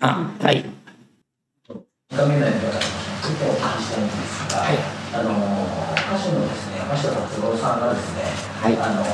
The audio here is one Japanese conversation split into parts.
ね、あ、はい。画面内の方にちょっとお聞きしたいんですが、はい、あの歌手のですね山下達郎さんがですね、はい、あの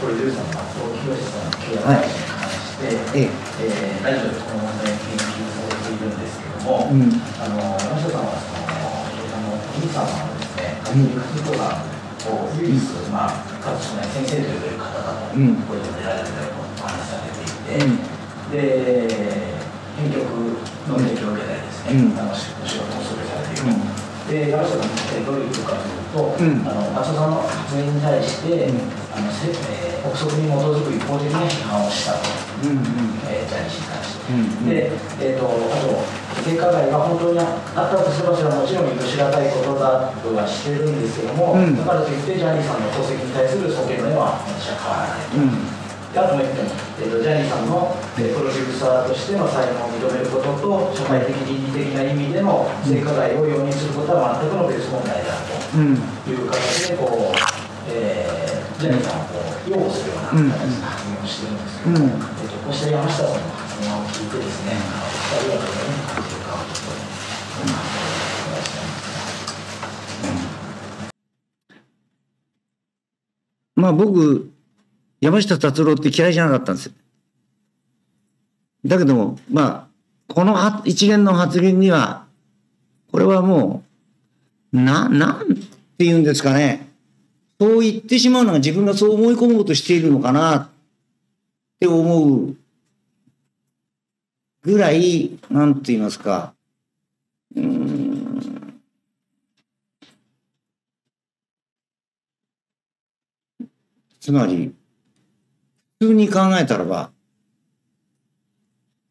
プロデューサーの松尾清さんの契約に関して、はい、えー、ラジオでこの問題に研究されているんですけども、うん、あの山下さんはそのあのお兄様のですね梶木和子さんを唯一、まあ、かつしない先生と呼べる方だと、うん、これで出られてたとお話しされていて、うん、で編曲の提供を受けたりですね、うん、あの仕事をするされている、うん、で山下さんの実態どういうことかというと、うん、あの松田さんの発言に対して、あのせえー、憶測に基づく一方的な批判をしたと、うんえー、ジャニー氏に対して。で、えーと、あと性加害が本当にあったとすればそれはもちろん許しがたいことだとはしてるんですけども、だからといってジャニーさんの功績に対する尊敬の念は私は変わらないと。あとも言っても、えーと、ジャニーさんの、えー、プロデューサーとしての才能を認めることと社会的倫理的な意味での性加害を容認することは全くの別問題であるという形でこう、えー、ジャニーさんをこう擁護するような形で発言をしてるんですけども、うん、えーと、こうした山下さんの発言を聞いてですね、あの2人はどのように感じるかをちょっまあ僕山下達郎って嫌いじゃなかったんです。だけども、まあ、この一連の発言には、これはもう、な、なんて言うんですかね。そう言ってしまうのが自分がそう思い込もうとしているのかなって思うぐらい、なんて言いますか、うん、つまり、普通に考えたらば、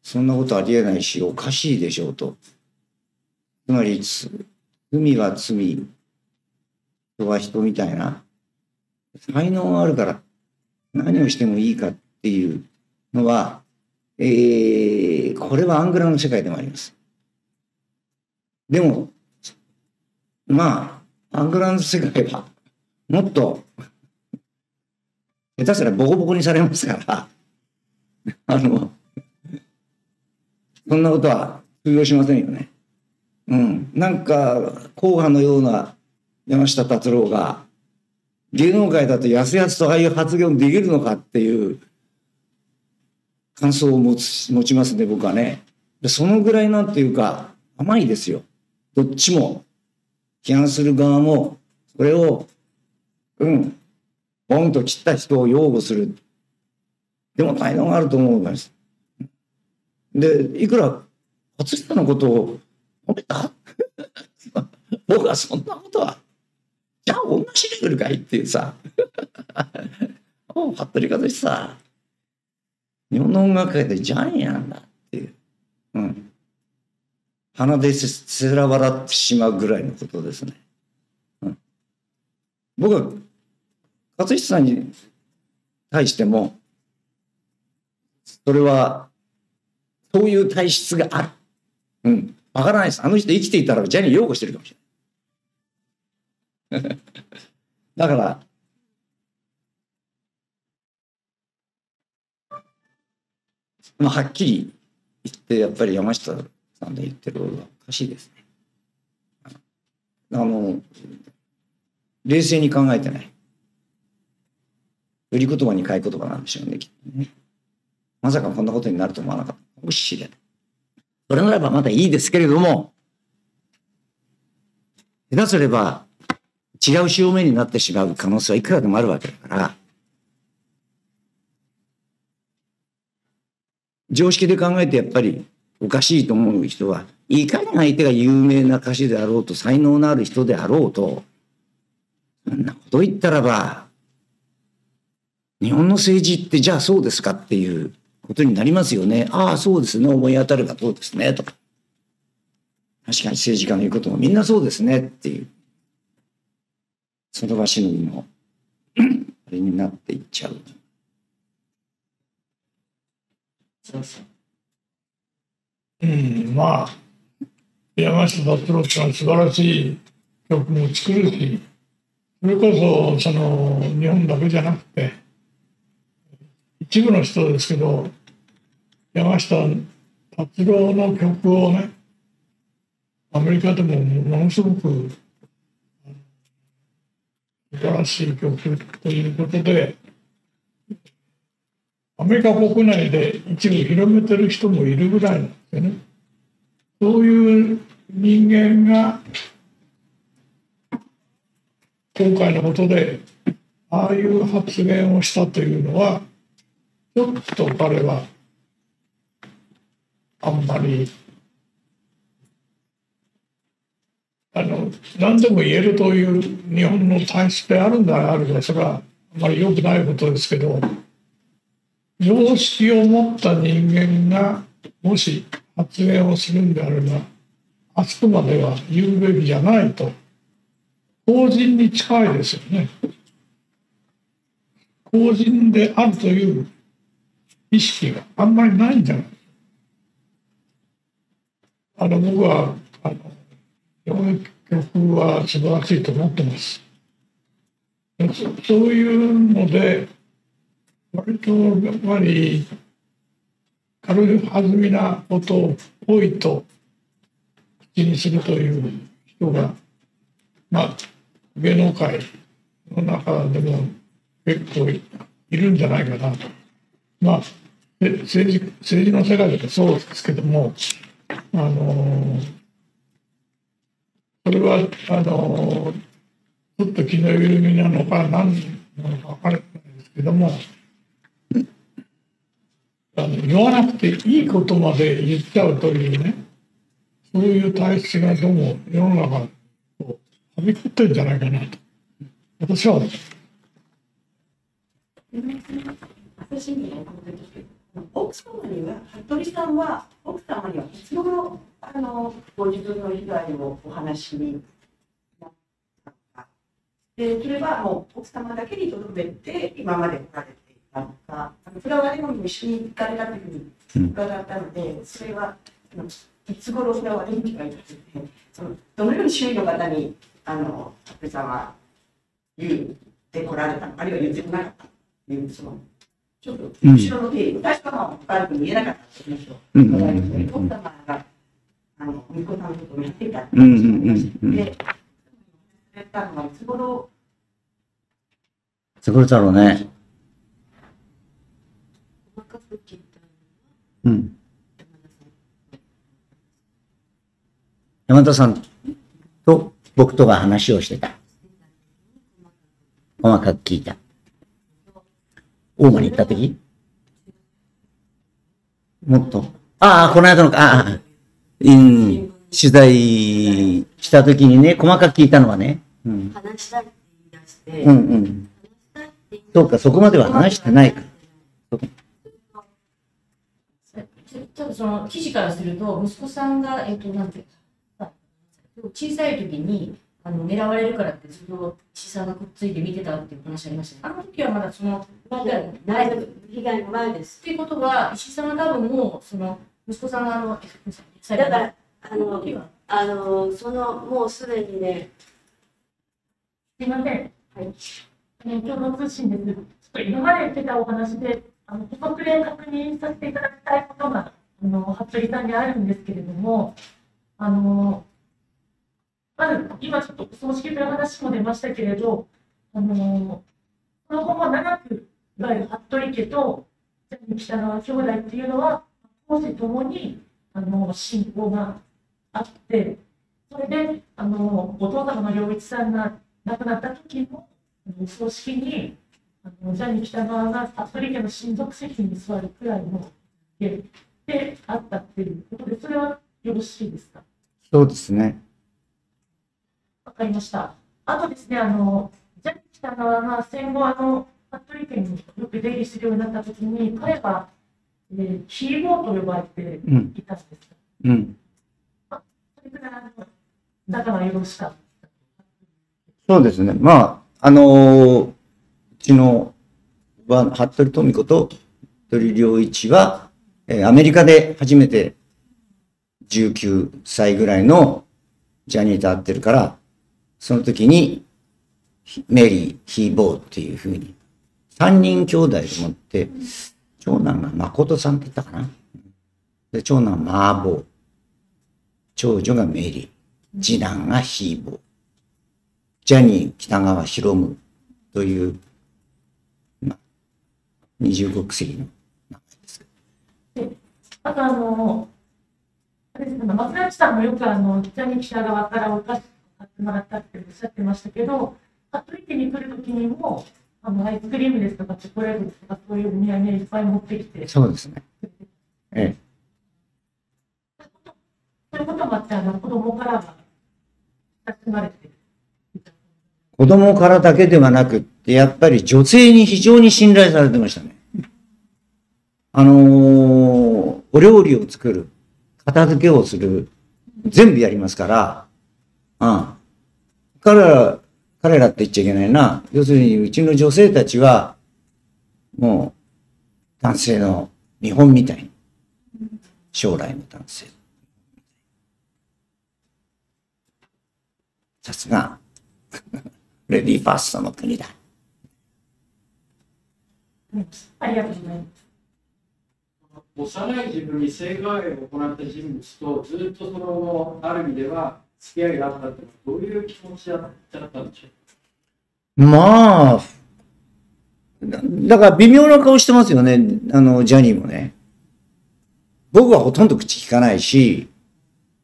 そんなことありえないし、おかしいでしょうと。つまり、罪は罪、人は人みたいな、才能があるから何をしてもいいかっていうのは、えー、これはアングラの世界でもあります。でも、まあ、アングラの世界は、もっと下手すらボコボコにされますから、あの、そんなことは通用しませんよね。うん。なんか、硬派のような山下達郎が、芸能界だとやすやすとああいう発言できるのかっていう感想を持つ持ちますね、僕はね。そのぐらいなんていうか、甘いですよ。どっちも。批判する側も、それを、うん、ポンと切った人を擁護する。でも才能があると思います。で、いくら初下のことを褒めた？僕はそんなことは、じゃあ同じレベルかいっていうさ、おう、服部和志さ、日本の音楽界でジャニーなんだっていう。うん。鼻でせら笑ってしまうぐらいのことですね。うん、僕は勝久さんに対しても、それは、そういう体質がある。うん。わからないです。あの人生きていたらジャニー擁護してるかもしれない。だから、まあ、はっきり言って、やっぱり山下さんの言ってることはおかしいですね。あの、冷静に考えてない。売り言葉に買い言葉なんでしょうね、きっとね。まさかこんなことになると思わなかった。もしれ。それならばまだいいですけれども、下手すれば違う潮目になってしまう可能性はいくらでもあるわけだから、常識で考えてやっぱりおかしいと思う人は、いかに相手が有名な歌手であろうと、才能のある人であろうと、そんなこと言ったらば、日本の政治ってじゃあそうですかっていうことになりますよね。ああ、そうですね。思い当たるがそうですね。とか。確かに政治家の言うこともみんなそうですねっていう。その場しのぎのあれになっていっちゃう。そうそう。うん、まあ、山下達郎ってのは素晴らしい曲も作るし、それこそ、その、日本だけじゃなくて、一部の人ですけど山下達郎の曲をね、アメリカでもものすごく素晴らしい曲ということで、アメリカ国内で一部広めてる人もいるぐらいなんですよね。そういう人間が今回のことでああいう発言をしたというのはちょっと彼はあんまりあの何でも言えるという日本の体質であるんであればそれはあまり良くないことですけど常識を持った人間がもし発言をするんであればあそこまでは言うべきじゃないと公人に近いですよね。公人であるという意識があんまりないんじゃない？あの僕はあの曲は素晴らしいと思ってますそういうので割とやっぱり軽はずみなことを多いと口にするという人がまあ芸能界の中でも結構いるんじゃないかなと。まあで政治政治の世界でもそうですけどもあのそれはあのちょっと気の緩みなのか何なのか分からないですけどもあの言わなくていいことまで言っちゃうというねそういう体質がどうも世の中をはびこってるんじゃないかなと。私は私に奥様には服部さんは奥様にはいつ頃あのご自分の被害をお話になった。のかでそれはもう奥様だけにとどめて今まで来られていたのかフラワーレモンにも一緒に行かれたというふうに伺ったので、それはいつ頃フラワーレモンに行かれたというそのどのように周囲の方にあの服部さんは言ってこられたのかあるいは言ってこなかったというそのちょっと後ろの経緯、確かは深く見えなかったっていう話をうん。奥様があの息子さん。のことをやっていたってうん。うん。話を話してで、されたのはいつ頃いつ頃だろうね。うん。山田さん。と僕とが話をしてた。細かく聞いた。大間に行った時？もっと？ああ、この間のか、ああ、うん、取材した時にね、細かく聞いたのはね。うん、話したいって言い出して、うん、うん。そうか、そこまでは話してないか。多分その記事からすると、息子さんが、えっと、なんていうか、小さい時にあの狙われるからって、ずっと石井さんがくっついて見てたっていう話ありましたね。あの時はまだその、まだない被害の前です。っていうことは、石井さんは多分もう、その息子さんがあの、だから、ああのあの、その、もうすでにね、すいません。はい。あの共同通信です。ちょっと今まで言ってたお話で、あの補足で確認させていただきたいことが、あの服部さんにあるんですけれども、あのまず今ちょっとお葬式という話も出ましたけれど、あのこの後も長く、いわゆる服部家と北川兄弟っていうのは、当時ともにあの信仰があって、それであのお父様の良一さんが亡くなった時も、お葬式にあのジャニー喜多川が服部家の親族席に座るくらいの家であったっていうことで、それはよろしいですか？そうですね。わかりました。あとですね、あの、ジャニー喜多川が戦後、あの、服部家によく出入りするようになった時に、彼は、えー、ヒーローと呼ばれてうん、いたんですかうん。それくらい、あの、仲がよろしかった。そうですね。まあ、あのーうちのは、服部富子と服部良一は、えーアメリカで初めて19歳ぐらいのジャニーと会ってるから、その時に、メリー、ヒーボーっていうふうに、三人兄弟でもって、長男が誠さんって言ったかな？で長男マーボー。長女がメリー。次男がヒーボー。ジャニー北川ヒロムという、まあ、二十国籍の名前です。あとあの、あれですね、松崎さんもよくあの、ジャニー記者側からお菓子もらったっておっしゃってましたけど、服部家に来るときにも、あの、アイスクリームですとか、チョコレートですとか、そういうお土産いっぱい持ってきて、そうですね。ええ。そういうこともあって、あの、子供からは親しまれてる。子供からだけではなくって、やっぱり女性に非常に信頼されてましたね。あのーお料理を作る、片付けをする、全部やりますから、うん。彼ら、彼らって言っちゃいけないな。要するに、うちの女性たちは、もう、男性の見本みたいに。将来の男性。さすが、レディーファーストの国だ。ありがとうございます。幼い自分に性加害を行った人物とずっとその後ある意味では付き合いがあったってどういう気持ちだったんでしょうまあ、だから微妙な顔してますよね、あの、ジャニーもね。僕はほとんど口聞かないし、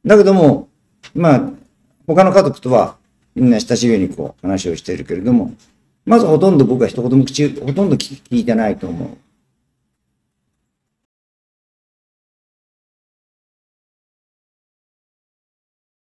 だけども、まあ、他の家族とはみんな親しげにこう話をしているけれども、まずほとんど僕は一言も口、ほとんど聞聞いてないと思う。